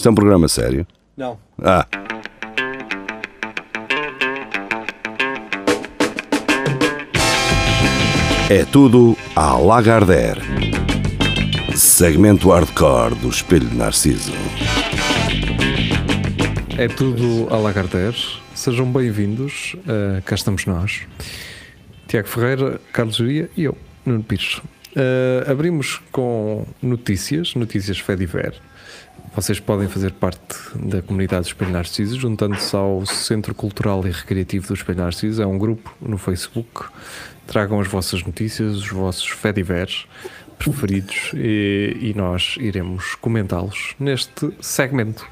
Isto é um programa sério? Não. Ah. É tudo à Lagardère. Segmento hardcore do Espelho de Narciso. É tudo à Lagardère. Sejam bem-vindos. Uh, cá estamos nós. Tiago Ferreira, Carlos Juria e eu, Nuno Pires. Uh, abrimos com notícias, notícias Fediver. Vocês podem fazer parte da comunidade do Espelho Narciso, juntando-se ao Centro Cultural e Recreativo do Espelho Narciso. É um grupo no Facebook. Tragam as vossas notícias, os vossos Fedivers preferidos e, e nós iremos comentá-los neste segmento.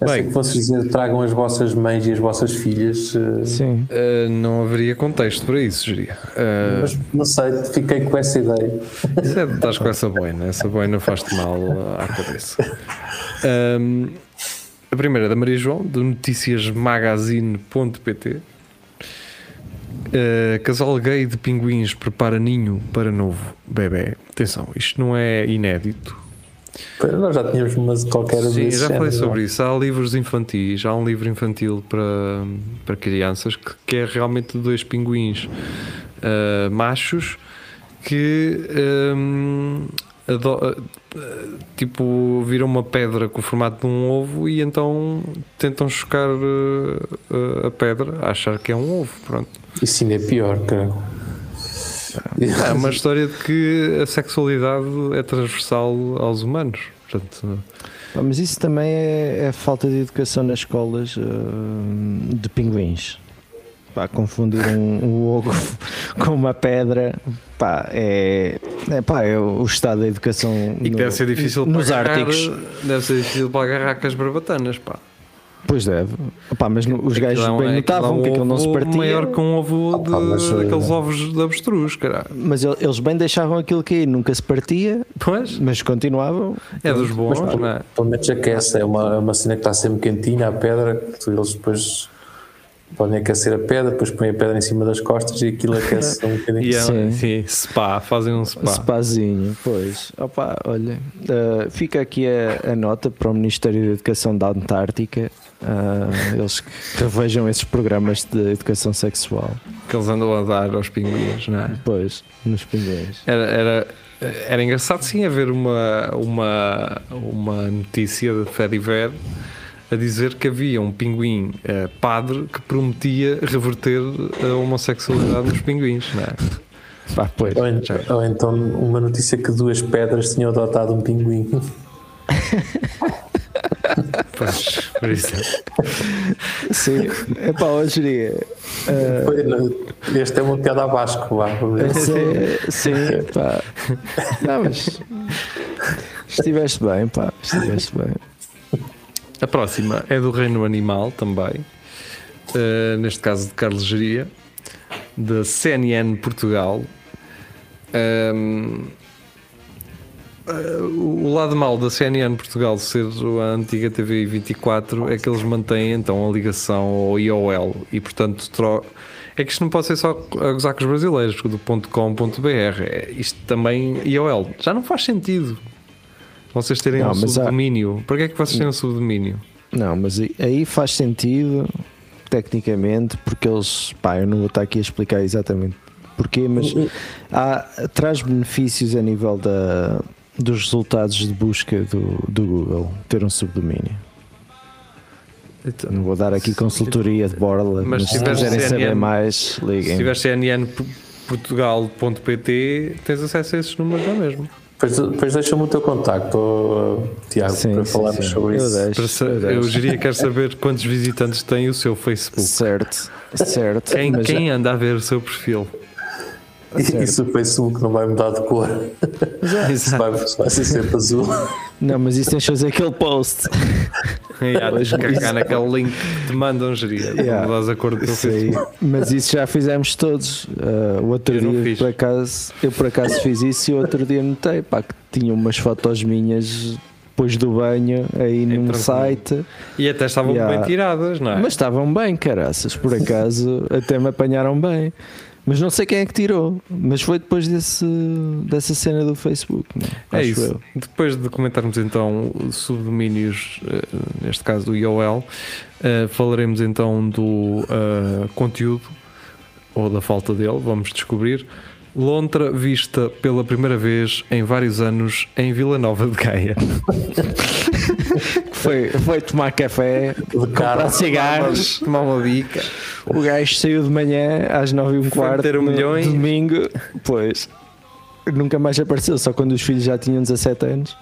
É assim que vocês dizer, tragam as vossas mães e as vossas filhas. eh, Sim. Uh, não haveria contexto para isso, diria. Uh, Mas não sei, fiquei com essa ideia. Isso é, estás com essa boina, essa boina faz-te mal à cabeça. Um, a primeira é da Maria João, do noticiasmagazine.pt. Uh, casal gay de pinguins prepara ninho para novo bebê. Atenção, isto não é inédito. Pois, Nós já tínhamos uma qualquer Sim, já falei género, sobre isso. Há livros infantis, há um livro infantil para, para crianças que, que é realmente de dois pinguins uh, machos que um, tipo viram uma pedra com o formato de um ovo e então tentam chocar uh, uh, a pedra a achar que é um ovo. Pronto. Isso ainda é pior, cara. É uma história de que a sexualidade é transversal aos humanos. Portanto, Mas isso também é, é falta de educação nas escolas de pinguins. Pá, confundir um, um ovo com uma pedra pá, é, é, pá, é o estado da educação e que no- deve ser difícil nos para agarrar, árticos. deve ser difícil para agarrar com as barbatanas, pá. Pois deve. Pá, mas no- os gajos é bem aquilo é notavam um que aquilo não se partia. maior que um ovo de, Opa, mas, daqueles eh, ovos de avestruz, caralho. Mas el- eles bem deixavam aquilo cair, nunca se partia, Pois, mas continuavam. é dos bons, Mas, não é? Pelo menos aquece, é uma, é uma cena que está sempre quentinha, a pedra, que eles depois podem aquecer a pedra, depois põem a pedra em cima das costas e aquilo aquece um bocadinho. E é, Sim. sim, spa, fazem um spa. Spazinho, pois. Opa, olha, ah, fica aqui a, a nota para o Ministério da Educação da Antártica. ah, eles que revejam esses programas de educação sexual. Que eles andam a dar aos pinguins, não é? Pois, nos pinguins. Era, era, era engraçado sim haver uma, uma, uma notícia de Fediver a dizer que havia um pinguim eh, padre que prometia reverter a homossexualidade nos pinguins, não é? Pá, pois. Ou, en- ou então uma notícia que duas pedras tinham adotado um pinguim. Pois, por isso. Sim, é pá, hoje diria. ah, Foi, não, Este é uma piada a Vasco, vá. é- sim, pá. Não, mas. Estiveste bem, pá, estiveste bem. A próxima é do Reino Animal também, eh, neste caso de Carlos Geria, da CNN Portugal. Ehm, eh, o lado mau da CNN Portugal ser a antiga TV 24 é que eles mantêm então a ligação ao IOL e portanto tro- é que isto não pode ser só a gozar com os brasileiros do .com.br é, isto também IOL já não faz sentido vocês terem Não, um mas há- subdomínio para que é que vocês têm um subdomínio? Não, mas aí- faz sentido, tecnicamente, porque eles. Pá, eu não vou estar aqui a explicar exatamente porquê, mas há, traz benefícios a nível da, dos resultados de busca do, do Google ter um subdomínio. Então, Não vou dar aqui consultoria de borla, Mas mas, se se quiserem saber mais, se liguem. tiver cnnportugal.pt tens acesso a esses números lá mesmo Depois, depois deixa-me o teu contacto, oh, Tiago, Sim, para sim, falarmos sim. sobre Eu isso. deixo, sa- eu eu diria quero saber quantos visitantes tem o seu Facebook Certo, certo. quem, quem anda a ver o seu perfil E isso o Facebook não vai mudar de cor. Isso vai, vai ser sempre azul. Não, mas isso tens de fazer aquele post. De carregar naquele link que te mandam geria Yeah. mudas a cor do teu Isso aí. Facebook Mas isso já fizemos todos. Uh, o outro Eu dia, por acaso, eu por acaso fiz isso e o outro dia notei pá, que tinha umas fotos minhas depois do banho aí num tranquilo. site, e até estavam Yeah. bem tiradas não é? mas estavam bem, caraças, por acaso até me apanharam bem. Mas não sei quem é que tirou. Mas foi depois desse, dessa cena do Facebook. né? É Acho isso. eu. Depois de comentarmos então subdomínios, eh, neste caso do IOL, eh, falaremos então do eh, conteúdo ou da falta dele, vamos descobrir. Lontra vista pela primeira vez em vários anos em Vila Nova de Gaia. Foi, foi tomar café, comprar cigarros. Tomar uma bica. O gajo saiu de manhã às 9 e um quarto meter um no milhões. domingo. Pois. Nunca mais apareceu, só quando os filhos já tinham 17 anos.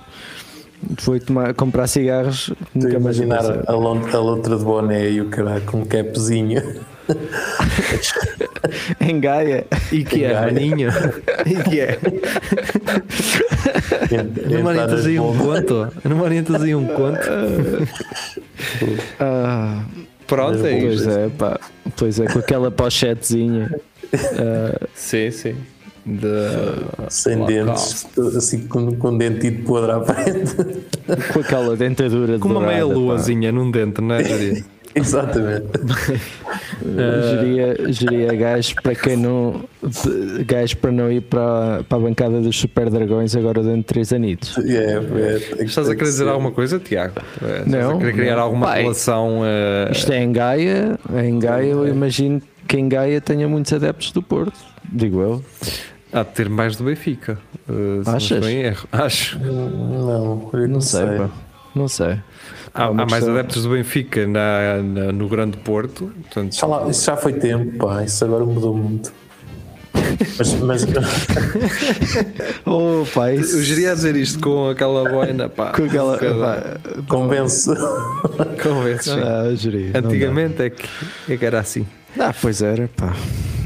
Foi tomar, comprar cigarros, nunca mais imaginar apareceu. a, a lontra de boné e o caralho com um capzinho. Em Gaia. E que é, maninho? E que é? Não me orientas aí um conto? Não me orientas aí um conto? Ah, Pronto, é pois isso. é, pá. Pois é, com aquela pochetezinha. Ah, Sim, sim. De... Sem dentes, assim com, com um dentito podre à frente. com aquela dentadura Com uma meia pá. luazinha num dente, não é? Exatamente. Geria, geria gás para quem não. Gás para não ir para, para a bancada dos Super Dragões agora dentro de 3 anitos. É, é, que- Estás a querer que dizer alguma coisa, Tiago? Eh, Estás Não, a querer criar não. alguma Pai. relação? eh, Isto é em Gaia, em Gaia eu imagino que em Gaia tenha muitos adeptos do Porto, digo eu. Há de ter mais do Benfica. não Achas? erro. Acho. Não, eu Não, sei, pá. Não sei. Há, Há mais questão- adeptos do Benfica na, na- no Grande Porto. Portanto, Já lá- isso já foi tempo, pá. Isso agora mudou muito. Mas, mas Oh, pá, isso. eu iria dizer isto com aquela boina, pá. Com aquela. um pá, convence. Convence, sim. ah, geria. Antigamente é que, é que era assim. Ah, pois era, pá.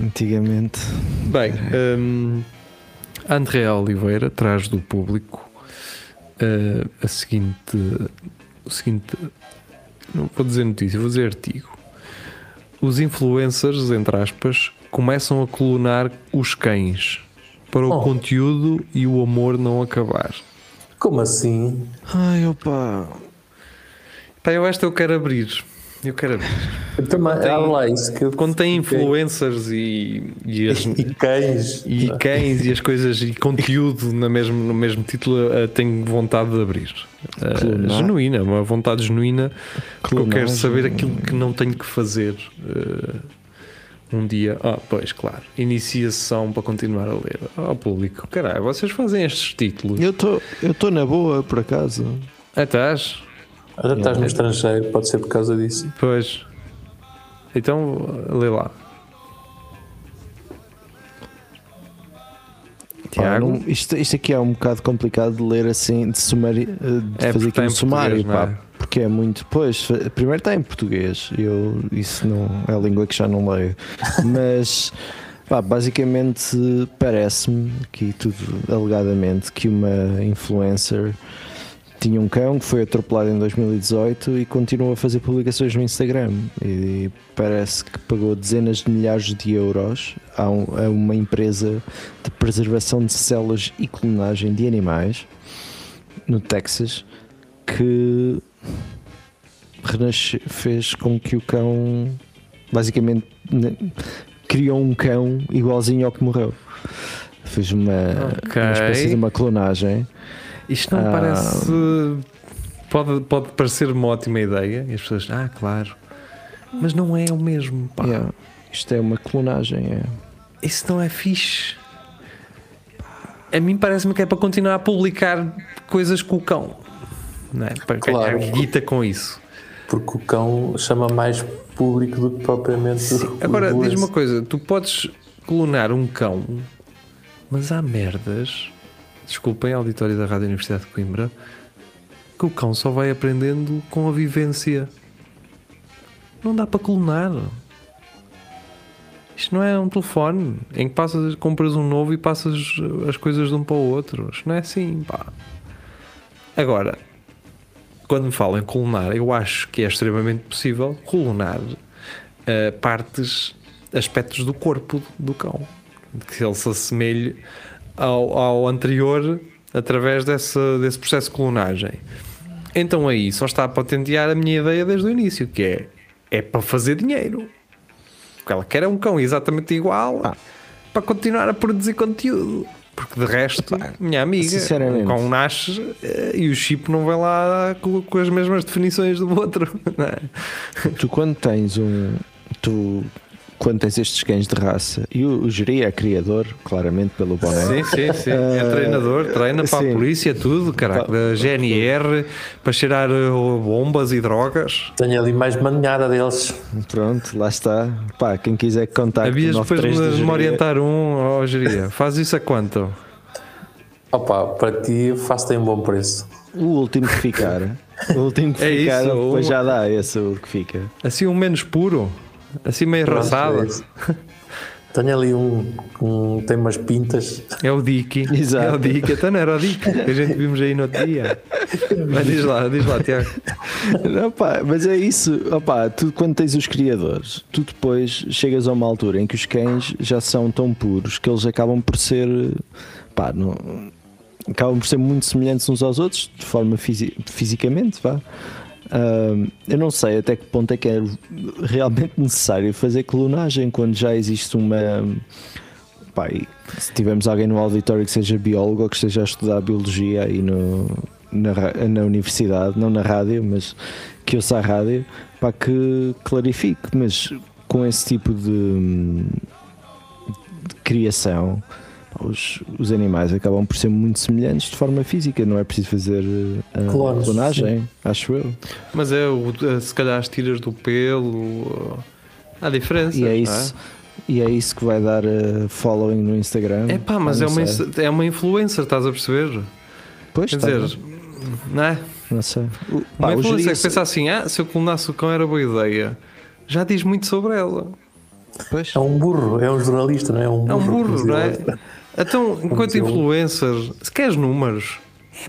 Antigamente. Bem, hum, André Oliveira traz do público eh, a seguinte, seguinte, não vou dizer notícia, vou dizer artigo. Os influencers, entre aspas, começam a clonar os cães para o Oh. conteúdo e o amor não acabar. Como assim? Ai, opa. Pá, eu esta eu quero abrir. Eu quero abrir. Eu também, abre lá isso que eu- Quando tem influencers e, e as, E cães. e cães e as coisas e conteúdo na mesmo, no mesmo título eh, tenho vontade de abrir Clonar. genuína, uma vontade genuína porque eu quero saber aquilo que não tenho que fazer eh, um dia, ah, pois claro inicia a sessão para continuar a ler ao público, caralho, vocês fazem estes títulos Eu estou na boa, por acaso. ah, estás? Já estás no estrangeiro, pode ser por causa disso. pois então lê lá Tiago não- isto, isto aqui é um bocado complicado de ler assim, de, sumari, de É, fazer aqui está um sumário, pá, é? porque é muito. Pois, primeiro está em português, eu, isso não é a língua que já não leio, mas pá, basicamente parece-me, aqui tudo alegadamente, que uma influencer tinha um cão que foi atropelado em 2018 e continua a fazer publicações no Instagram. E parece que pagou dezenas de milhares de euros a, um- a uma empresa de preservação de células e clonagem de animais no Texas que renasce, fez com que o cão basicamente criou um cão igualzinho ao que morreu. Fez uma, Ok. uma espécie de uma clonagem. Isto não Ah. parece. Pode, pode parecer uma ótima ideia e as pessoas, ah, claro, mas não é o mesmo. Pá. Yeah. Isto é uma clonagem. É. Isso não é fixe. A mim parece-me que é para continuar a publicar coisas com o cão, não é? Para Claro. ganhar guita com isso. Porque o cão chama mais público do que propriamente o Agora, diz-me uma coisa: tu podes clonar um cão, mas há merdas. Desculpem, auditório da Rádio Universidade de Coimbra, que o cão só vai aprendendo com a vivência. Não dá para clonar. Isto não é um telefone em que passas, compras um novo e passas as coisas de um para o outro. Isto não é assim, pá. Agora, quando me falam em clonar, eu acho que é extremamente possível clonar eh, partes, aspectos do corpo do cão. Que ele se assemelhe ao, ao anterior através desse, desse processo de clonagem. Então aí só está a patentear a minha ideia desde o início, que é, é para fazer dinheiro. O que ela quer é um cão exatamente igual. Ah, para continuar a produzir conteúdo. Porque de resto, minha amiga, com um nasce eh, e o chip não vai lá com, com as mesmas definições do outro. é? Tu quando tens um. Tu quando tens estes cães de raça, e o, o Geri é criador, claramente, pelo boné. Sim, sim, sim. É Eh, treinador, treina para sim. a polícia, tudo, caraca, da GNR, para cheirar eh, bombas e drogas. Tenho ali mais maninhada deles. Pronto, lá está. Pá, quem quiser contacto Havias depois 93 de me Geria. orientar um, ó geria. Faz isso a quanto? Opa, para ti faço-te um bom preço. O último que ficar. O último que É ficar, isso, depois um- já dá esse o que fica. Assim um menos puro, assim meio Pronto, é. Tenho ali um, um. Tem umas pintas. É o Dicky. Exato. É o Dicky. Então não era o Dicky que a gente vimos aí no outro dia. Mas diz lá, diz lá, Tiago. Não, pá, mas é isso, opá, tu quando tens os criadores, tu depois chegas a uma altura em que os cães já são tão puros que eles acabam por ser, pá, não, acabam por ser muito semelhantes uns aos outros, de forma fisi- fisicamente, vá. Ahm, eu não sei até que ponto é que é realmente necessário fazer clonagem quando já existe uma. Pá, se tivermos alguém no auditório que seja biólogo ou que esteja a estudar biologia aí no, na, na universidade, não na rádio, mas que ouça a rádio, para que clarifique. Mas com esse tipo de, de criação, os, os animais acabam por ser muito semelhantes de forma física, não é preciso fazer a Clones, clonagem, acho eu. Mas é o, eh, se calhar as tiras do pelo. Há diferença. E é isso. E é isso que vai dar uh, following no Instagram. É pá, mas é uma, é uma influencer, estás a perceber? Pois, Quer tá dizer, não é? não sei. O- Uma pá, o influencer geria- que pensa assim: ah, se eu clonasse o cão era boa ideia. Já diz muito sobre ela. Pois. É um burro, é um jornalista, não é? É um burro. É um burro, não é? Então, enquanto influencer, se queres números,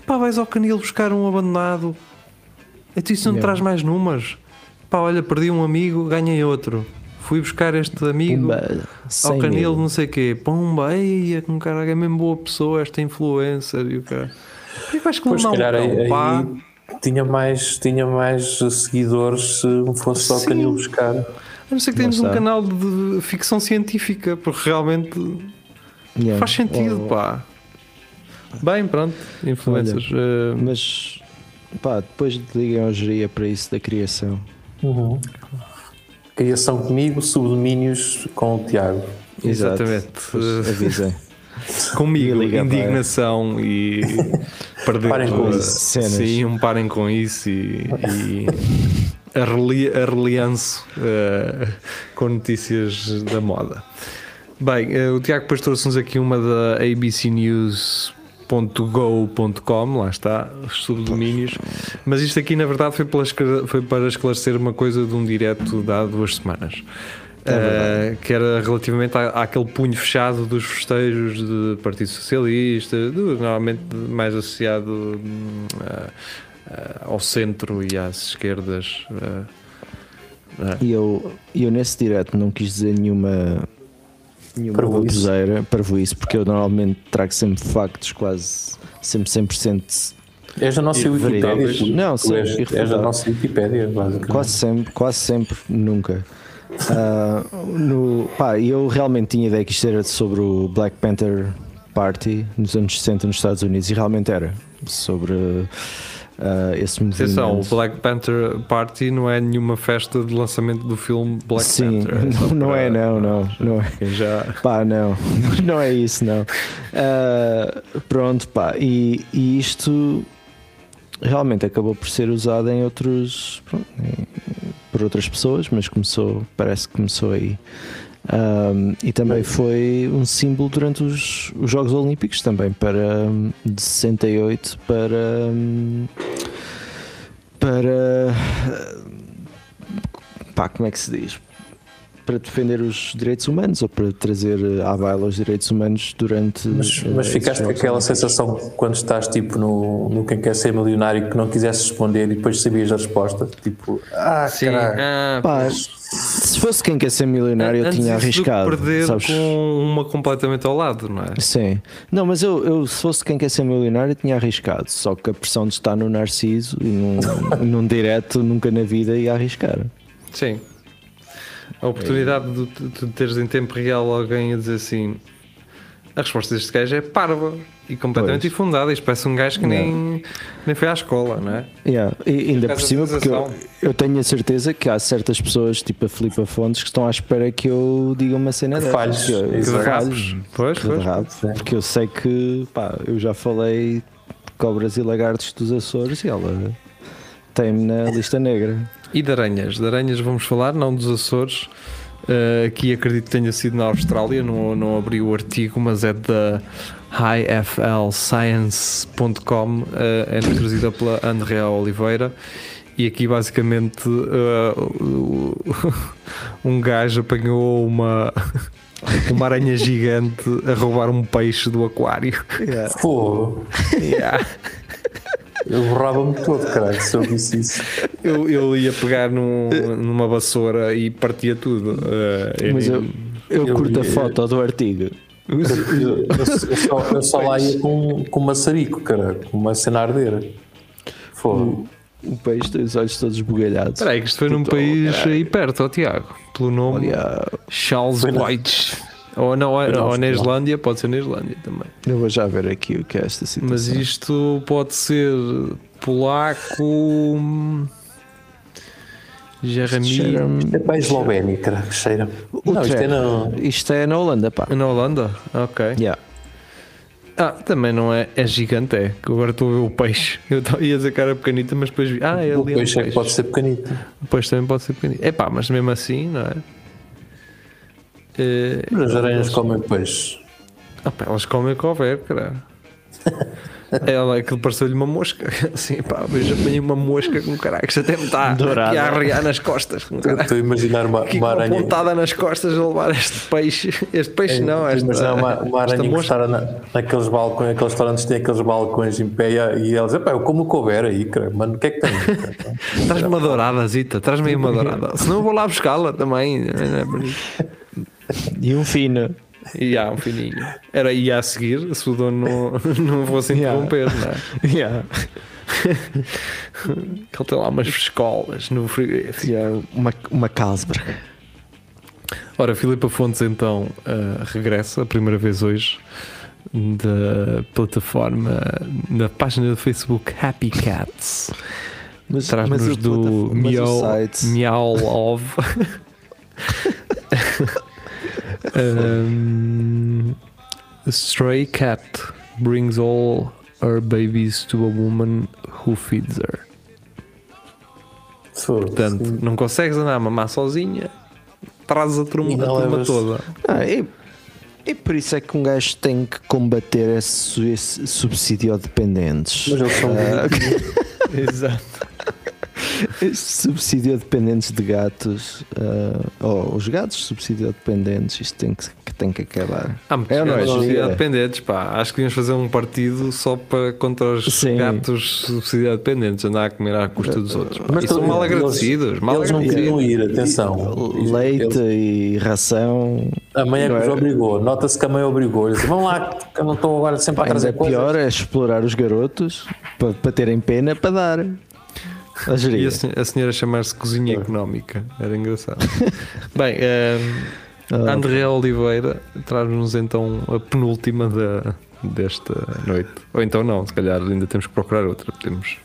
pá, vais ao canil buscar um abandonado. Então isso não Yeah. traz mais números. Pá, olha, perdi um amigo, ganhei outro. Fui buscar este amigo Pumba, ao 100 canil, mil. não sei o quê. Pumba, ei, um cara é mesmo boa pessoa, esta influencer e o cara. Por que vais clonar um aí, pá? aí tinha, mais, tinha mais seguidores se fosse só o Sim. canil buscar. A não ser que Não um canal de ficção científica, porque realmente Yeah. faz sentido, Oh, pá. Bem, pronto, influencers. eh, Mas pá, depois liguem ao geria para isso da criação. Uhum. Criação comigo, subdomínios com o Tiago. Exato. Exatamente. Avisem. Comigo, liga indignação e perder Parem com isso. Cenas. Sim, um parem com isso e, e arreli, arrelianço eh, com notícias da moda. Bem, eh, o Tiago depois trouxe-nos aqui uma da abcnews.go.com, lá está, os subdomínios. Mas isto aqui, na verdade, foi, pela foi para esclarecer uma coisa de um direto de há duas semanas. Uh, que era relativamente à, àquele punho fechado dos festejos do Partido Socialista, do- normalmente mais associado a- a- ao centro e às esquerdas. uh, uh, E eu, eu nesse direto não quis dizer nenhuma nenhuma baboseira, parvoíce, porque eu normalmente trago sempre factos quase sempre 100% És a nossa Wikipédia. Não, sim, és, és a nossa Wikipédia, basicamente. Quase sempre, quase sempre, nunca. Ah, no, pá, eu realmente tinha ideia que isto era sobre o Black Panther Party nos anos 60 nos Estados Unidos e realmente era sobre ah, esse Atenção, o. Black Panther Party não é nenhuma festa de lançamento do filme Black Sim, Panther. só não, não para- é, não, não, não é. Já. Pá, não, não é isso, não. Ah, pronto, pá, e, e isto realmente acabou por ser usado em outros. pronto, em- por outras pessoas, mas começou, parece que começou aí. Ahm, e também foi um símbolo durante os, os Jogos Olímpicos também para hum, de 68 para hum, para pá, como é que se diz? Para defender os direitos humanos ou para trazer à baila os direitos humanos durante. Mas, eh, mas ficaste com aquela sensação quando estás tipo no, no Quem Quer Ser Milionário que não quisesse responder e depois sabias a resposta? Tipo, ah, Sim, caralho. ah, Pá, se fosse quem quer ser milionário, eu antes tinha do que arriscado. perder sabes? com uma completamente ao lado, não é? Sim. Não, mas eu, eu, se fosse quem quer ser milionário, eu tinha arriscado. Só que a pressão de estar no Narciso e num, num direto nunca na vida ia arriscar. Sim. A oportunidade de, de- de teres em tempo real alguém a dizer assim: A resposta deste gajo é parva e completamente Pois. infundada. Isto parece um gajo que nem, nem foi à escola, não é? Yeah, e ainda por cima, porque eu, eu tenho a certeza que há certas pessoas, tipo a Filipa Fontes, que estão à espera que eu diga uma cena Que dessas, falhes, que eu- que que de falhes, Pois, que de pois. rabo, porque eu sei que, pá, eu já falei de cobras e lagartos dos Açores e ela tem-me na lista negra. E de aranhas? De aranhas vamos falar, não dos Açores. Uh, aqui acredito que tenha sido na Austrália, não, não abri o artigo, mas é da highflscience.com, uh, é trazida pela Andrea Oliveira. E aqui basicamente uh, um gajo apanhou uma, uma aranha gigante a roubar um peixe do aquário. Fogo. Yeah. Eu borrava-me todo, caralho, se eu visse isso. Eu, eu ia pegar num- numa vassoura e partia tudo. Uh, Mas eu, eu, eu- curto a eu- foto do artigo. Eu, eu- eu só, eu só lá ia com, com maçarico, cara, com uma cena a arder. Fogo. O peixe tem os olhos todos bugalhados. Espera aí, que isto foi num país aí perto, ó Tiago. Pelo nome Olha, Charles White. Ou, não, ou, na ou na. Islândia, pode ser na Islândia também. eu vou já ver aqui o que é esta situação. Mas isto pode ser polaco. Jeremy. Isto é para a Eslovénia, cara, que cheira. Não, isto é na. Isto é na Holanda, pá. Na Holanda? Ok. Yeah. Ah, também não é. É gigante, é. Que agora estou a ver o peixe. Eu ia dizer que era pequenita, mas depois vi. Ah, é ali. O é um peixe é que pode ser pequenito. O peixe também pode ser pequenito. É pá, mas mesmo assim, não é? Mas as aranhas comem peixe. Ah, pá, elas comem o que houver, caralho. Ela, aquilo pareceu-lhe uma mosca. Assim, pá, vejo apanhei uma mosca com caralho, que até me está aqui a arrear nas costas. Estou a imaginar uma, uma aranha. pontada nas costas a levar este peixe. Este peixe não, esta, Mas não, uma, uma aranha encostada na, naqueles balcões, aqueles restaurantes têm aqueles balcões em pé e eles, epá, eu como o que houver aí, cara, mano, o que é que tem? cara?" Traz-me uma dourada, Zita, traz-me aí uma dourada. Senão eu vou lá buscá-la também. não é isso. E um fino. E há um fininho. Era ia a seguir, se o dono não, não fosse Yeah. interromper, não é? Yeah. Que ele tem lá umas escolas no frigorífico. Yeah, uma, uma Carlsberg. Ora, Filipa Fontes então uh, regressa a primeira vez hoje da plataforma, da página do Facebook Happy Cats. Mas, Traz-nos do Miau, Miau of. um, a stray cat brings all her babies to a woman who feeds her. Portanto, não consegues andar a mamar sozinha, trazes a turma, a turma toda. Ah, e, e por isso é que um gajo tem que combater esse, esse subsídio a dependentes. Mas eles são Ah, Exato. Subsídio a dependentes de gatos, ah, ou os gatos subsídio a dependentes, isto tem que, que tem que acabar. Há muitos É ou não é, gatos subsidiado dependentes, pá. Acho que devíamos fazer um partido só para contra os Sim. gatos subsidiado dependentes, andar a comer à custa dos outros. pá. Mas E são mal agradecidos, mal Eles não queriam ir, atenção. Leite Eles- e ração. a mãe é que os obrigou. Nota-se que a mãe obrigou. Eles vão lá, que eu não estou agora sempre a Ainda trazer coisas. pior é explorar os garotos para, para terem pena para dar. A E a, sen- a senhora chamar-se Cozinha Económica. Era engraçado. Bem, ehm, Ah, André Oliveira traz-nos então a penúltima da, desta noite. Ou então não, se calhar ainda temos que procurar outra. Temos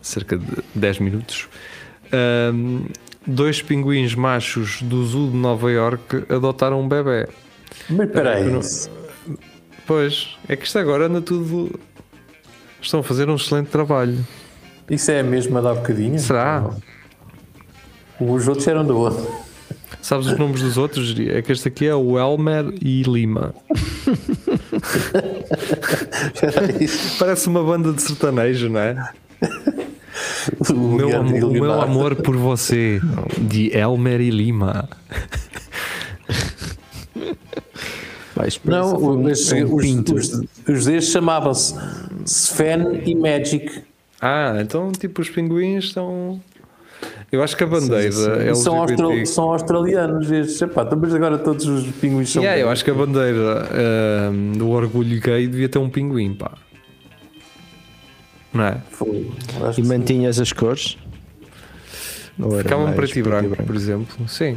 cerca de 10 minutos. Ahm, dois pinguins machos do zoo de Nova York adotaram um bebê. Mas espera aí. Eu não- Pois, é que isto agora anda tudo. Estão a fazer um excelente trabalho. Isso é a mesma da bocadinho? Será? Os outros eram do outro. Sabes os nomes dos outros? É que este aqui é o Elmer e Lima. Parece uma banda de sertanejo, não é? O, O meu, e o meu amor por você, de Elmer e Lima. Não, for um- os, um os, pinto. os, os chamavam-se Sven e Magic. Ah, então tipo os pinguins estão. Eu acho que a bandeira E são, LGBT. austral- são australianos estes. Epá, então, mas agora todos os pinguins são. Yeah, eu acho que a bandeira ahm, do orgulho gay devia ter um pinguim, pá. Não é? Acho E sim. mantinhas as cores? Ou era Ficava um preto e branco, por exemplo. Sim.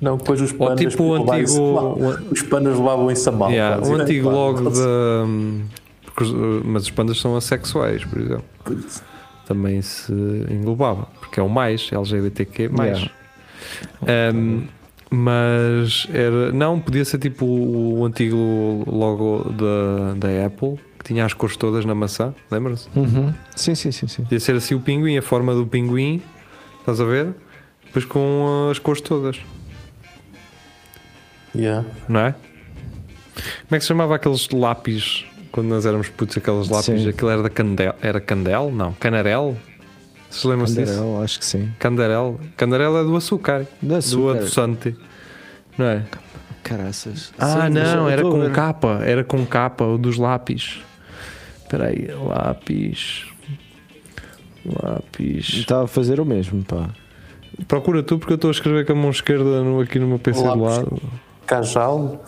Não, depois os Ou panas. tipo o levavam antigo. mal. Os panas levavam isso a mal. Yeah, o antigo logo da. Mas os pandas são assexuais, por exemplo. Também se englobava, porque é o mais, LGBTQ. Mais. Um, mas era. Não, podia ser tipo o, antigo logo da, da Apple, que tinha as cores todas na maçã, lembra-se? Uhum. Sim, sim, sim, sim. Podia ser assim o pinguim, a forma do pinguim, estás a ver? Depois com as cores todas, Yeah. não é? Como é que se chamava aqueles lápis quando nós éramos putos? Aqueles lápis, Sim. aquilo era da Candel, era Candel? Não, Canarel? Vocês lembram-se disso? Candarel, acho que sim. Candarel. Candarel é do açúcar, do açúcar. adoçante, não é? Caraças. Ah, Sim, não, era com ver. capa, era com capa, o dos lápis. Espera aí, lápis. Lápis. Estava a fazer o mesmo, pá. Procura tu porque eu estou a escrever com a mão esquerda no, aqui no meu PC do lado. Cajal.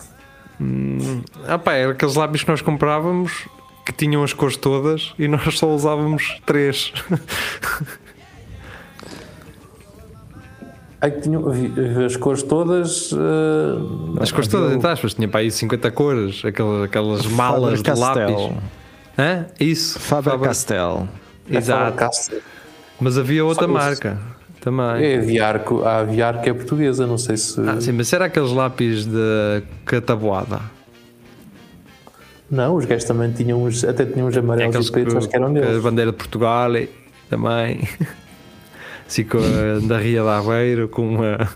Hum, ah pá, era aqueles lápis que nós comprávamos que tinham as cores todas e nós só usávamos três. Aí que tinham as cores todas. eh, As cores todas, entre aspas, tinha para aí 50 cores, aquelas, aquelas malas de lápis. Hã? Isso, Faber Castell. é Exato. Mas havia outra marca também. É a Viarco, a Viarco é portuguesa, não sei se. Ah, sim, mas era aqueles lápis de cataboada. Não, os gajos também tinham uns, até tinham uns amarelos aqueles e pretos, acho que eram com a deles. bandeira de Portugal e também. assim com a da Ria de Aveiro, com uma.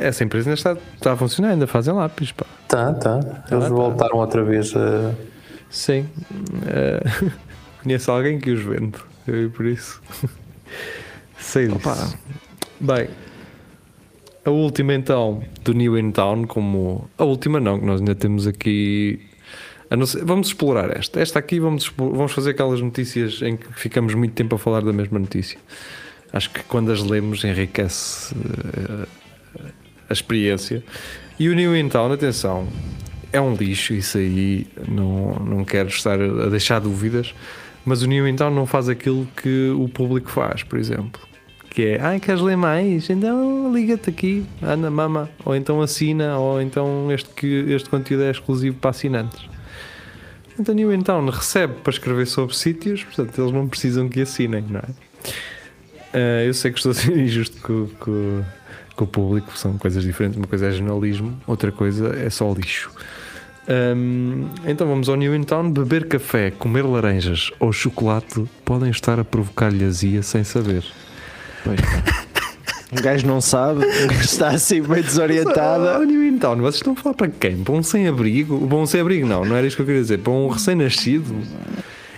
Essa empresa ainda está, está a funcionar, ainda fazem lápis, pá. Tá, tá. Eles tá. voltaram outra vez a. Sim. Eh, conheço alguém que os vende, eu, por isso. Sei disso. Opa. Bem, a última então do New In Town, como. A última não, que nós ainda temos aqui. ser- vamos explorar esta. Esta aqui vamos, vamos fazer aquelas notícias em que ficamos muito tempo a falar da mesma notícia. Acho que quando as lemos enriquece eh, a experiência. E o New In Town, atenção, é um lixo, isso aí não, não quero estar a deixar dúvidas, mas o New Town não faz aquilo que o público faz, por exemplo. Que é, ah, queres ler mais? Então liga-te aqui, anda, mama, ou então assina, ou então este, que, este conteúdo é exclusivo para assinantes. Então, New Town recebe para escrever sobre sítios, portanto, eles não precisam que assinem, não é? Ah, eu sei que estou a ser injusto com, com, com o público, são coisas diferentes. Uma coisa é jornalismo, outra coisa é só lixo. Ahm, então vamos ao New In Town. Beber café, comer laranjas ou chocolate podem estar a provocar-lhe azia sem saber. Pois. Um gajo não sabe, um gajo está assim meio Ah, desorientado. New In Town, vocês estão a falar para quem? Para um sem-abrigo? Um sem-abrigo, não, não era isto que eu queria dizer. Para um recém-nascido?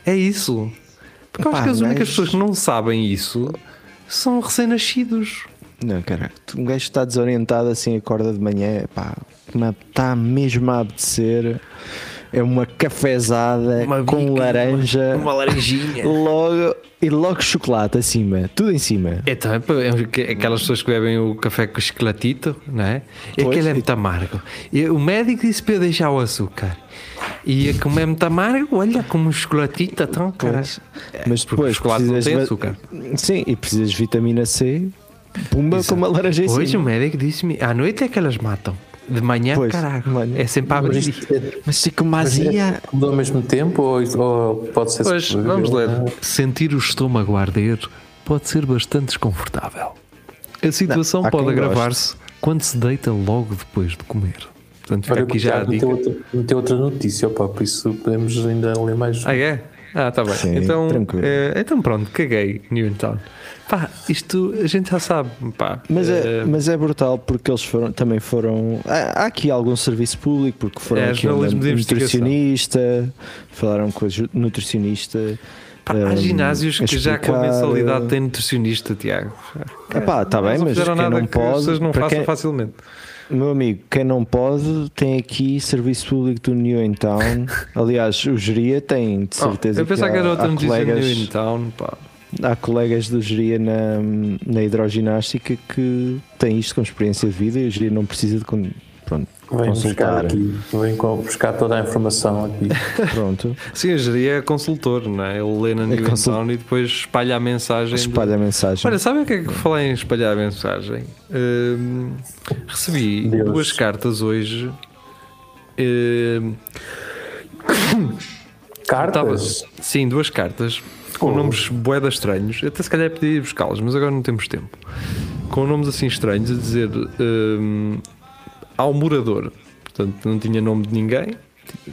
É isso. Porque eu acho Epá, que as únicas pessoas que não sabem isso são recém-nascidos. Não, cara, um gajo está desorientado assim, acorda de manhã, pá, me- está mesmo a apetecer. É uma cafezada Uma com bica, laranja, Uma laranjinha. logo e logo chocolate acima, tudo em cima. É para- é que- aquelas pessoas que bebem o café com chocolatito, não é? E Pois, aquele é muito amargo. E o médico disse para eu deixar o açúcar. E a comer muito amargo, olha, como um chocolatito, então, cara. Mas porque o depois chocolate não precisas tem de- açúcar. Sim, e precisas de vitamina C, pumba com uma laranja em Hoje o cima. médico disse-me, à noite é que elas matam. De manhã, Pois, manhã. É sempre a abrir. Mas é- Mas azia. é tudo ao mesmo tempo ou, ou pode ser Pois, vamos ler. Sentir o estômago arder pode ser bastante desconfortável. A situação Não, pode agravar-se quando se deita logo depois de comer. Portanto, fica Olha, aqui já a dica. meteu outra, notícia, opa, por isso podemos ainda ler mais. Ah, é? Ah, tá bem. Sim, então, eh, então pronto, caguei, Newton. Pá, isto a gente já sabe. Pá, Mas Eh, é, mas é brutal porque eles foram, também foram. Há, há aqui algum serviço público porque foram É, aqui um nutricionista, falaram com a nutricionista. pá, há um, ginásios que já com a explicar, mensalidade eh, têm nutricionista, Tiago. Epá, tá bem, mas quem não que pode, pessoas não façam quem- facilmente. Meu amigo, quem não pode tem aqui serviço público do New in Town. Aliás, o Geria tem de Oh, certeza eu pensava há, que era outra há notícia de colegas, Newton, pá. Há colegas do Geria na, na hidroginástica que têm isto com experiência de vida e o Geria não precisa de. con- Pronto, Vem buscar consultar. aqui, vem buscar toda a informação aqui. Pronto, Sim, a geria é consultor, não é? Ele lê na New consul- Town e depois espalha a mensagem. espalha a mensagem. Olha, sabe o que é que falei em espalhar a mensagem? Hum, recebi Deus. duas cartas hoje. Hum, tava- Cartas? sim, duas cartas com nomes boedas estranhos. Até se calhar podia ir buscá-las, mas agora não temos tempo. Com nomes assim estranhos, a dizer hum, ao morador. Portanto, não tinha nome de ninguém.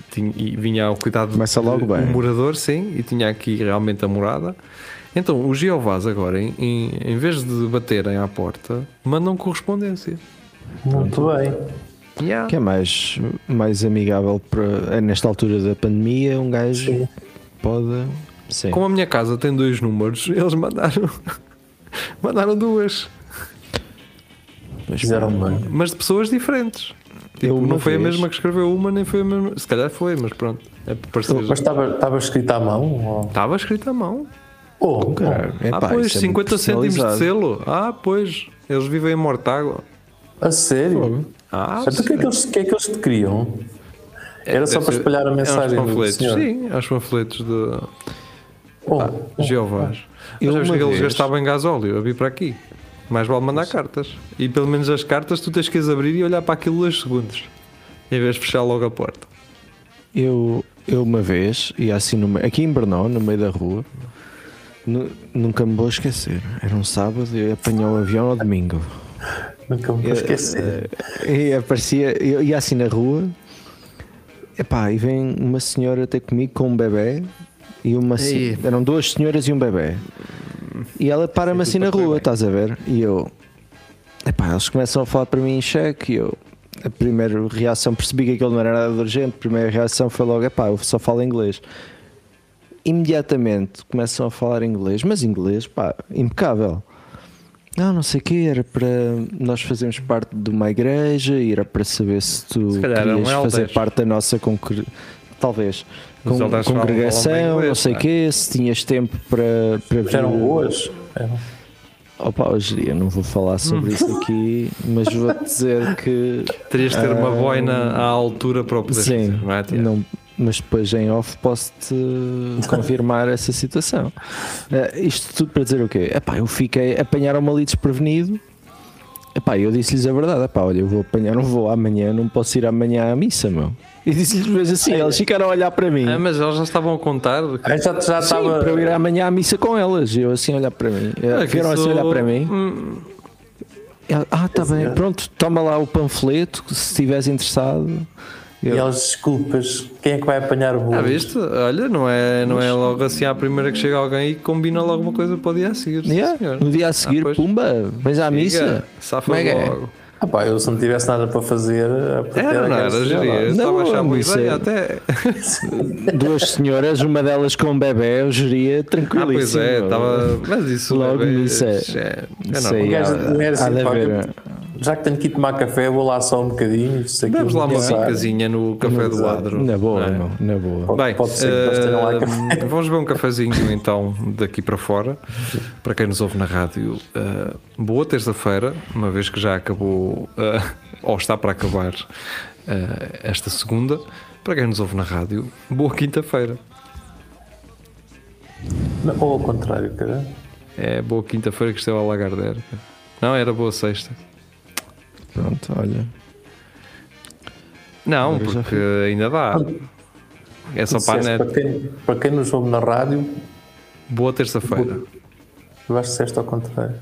Tinha, e vinha ao cuidado Começa logo de bem. um morador, sim, e tinha aqui realmente a morada. Então, os Jeovás agora, em, em, em vez de baterem à porta, mandam correspondência. Muito bem. Yeah. Que é mais, mais amigável para nesta altura da pandemia, um gajo Sim. pode. Sim. Como a minha casa tem dois números, eles mandaram, mandaram duas, Mas Fizeram bem. mas de pessoas diferentes. Tipo, não foi a vez- mesma que escreveu uma, nem foi a mesma. Se calhar foi, mas pronto. É. Mas estava, estava escrito à mão? Estava escrito à mão. Oh, Caralho, ah, epá, pois, é muito 50 cêntimos de selo. Ah, pois, eles vivem em Mortágua. a sério? Ah, Então o que é que eles, que é que eles te queriam? Era só deve para espalhar a é uns mensagem panfletos. Sim, aos panfletos de Oh, Jeovás. Eu Mas sabes uma que eles vez- gastavam em gasóleo a vir para aqui. Mais vale mandar cartas. E pelo menos as cartas tu tens que as abrir e olhar para aquilo dois segundos. Em vez de fechar logo a porta. Eu, eu uma vez, e assim no aqui em Brno, no meio da rua, nu- nunca me vou esquecer. Era um sábado e eu ia apanhar o avião ao domingo. nunca me vou esquecer. E aparecia, eu ia assim na rua, epá, e vem uma senhora ter comigo com um bebê e uma se- Ei. eram duas senhoras e um bebê. E ela para-me assim na rua, estás a ver? E eu, epá, eles começam a falar para mim em cheque e eu, a primeira reação, percebi que aquilo não era nada de urgente, a primeira reação foi logo, epá, eu só falo inglês. Imediatamente começam a falar inglês, mas inglês, pá, impecável. Não, não sei o que, era para nós fazermos parte de uma igreja e era para saber se tu Se querias fazer parte da nossa concre... talvez Falam- congregação, inglês, não sei o quê, se tinhas tempo para, para Já eram boas? Opa, hoje eu não vou falar sobre isso aqui, mas vou-te dizer que Terias de ter uma Ah, boina à altura para o poder sim, fazer, não é, não, mas depois em off posso-te confirmar essa situação. Eh, isto tudo para dizer o quê? Epá, eu fiquei, apanharam-me ali desprevenido. Epá, eu disse-lhes a verdade, epá, olha, eu vou apanhar, não vou amanhã, não posso ir amanhã à missa, meu. E disse-lhes mesmo assim, eles ficaram a olhar para mim. Ah, mas eles já estavam a contar. que- Ah, já já Sim, estava. para eu ir amanhã à missa com elas. E eu assim a olhar para mim. Ah, que Vieram assim isso- a olhar para mim. Hum, Ah, tá bem, pronto, toma lá o panfleto, se estiveres interessado. E elas, desculpas, quem é que vai apanhar o bolo? Ah, viste? Olha, não é, não é logo assim à primeira que chega alguém e combina logo uma coisa para o dia a seguir. Yeah. No dia a seguir, Ah, pumba, vens à missa. Safa Como é que é? Ah, pá, eu se não tivesse nada para fazer, a partir Era, não era, geria. Eu Não, Estava a isso ideia é- até. Duas senhoras, uma delas com um bebê, eu geria Ah, pois tranquilíssimo. é, estava. Mas isso. Logo é, nisso é- é, é Isso normal. aí O gajo há- não Já que tenho que ir tomar café, vou lá só um bocadinho. Vamos lá uma vincazinha no café do Exato. ladro. Na boa, não é? não, na boa. Pode, Bem, pode ser que tenham lá eh, café. vamos ver um cafezinho então daqui para fora. Para quem nos ouve na rádio, eh, boa terça-feira, uma vez que já acabou, eh, ou está para acabar esta segunda. Para quem nos ouve na rádio, boa quinta-feira. Não, Ou ao contrário, cara. É boa quinta-feira que esteve a Lagardère. Não, era boa sexta. Pronto, olha. Não, Agora porque ainda dá. É só para a net. para, quem, para quem nos ouve na rádio, Boa terça-feira. eu acho que disseste ao contrário.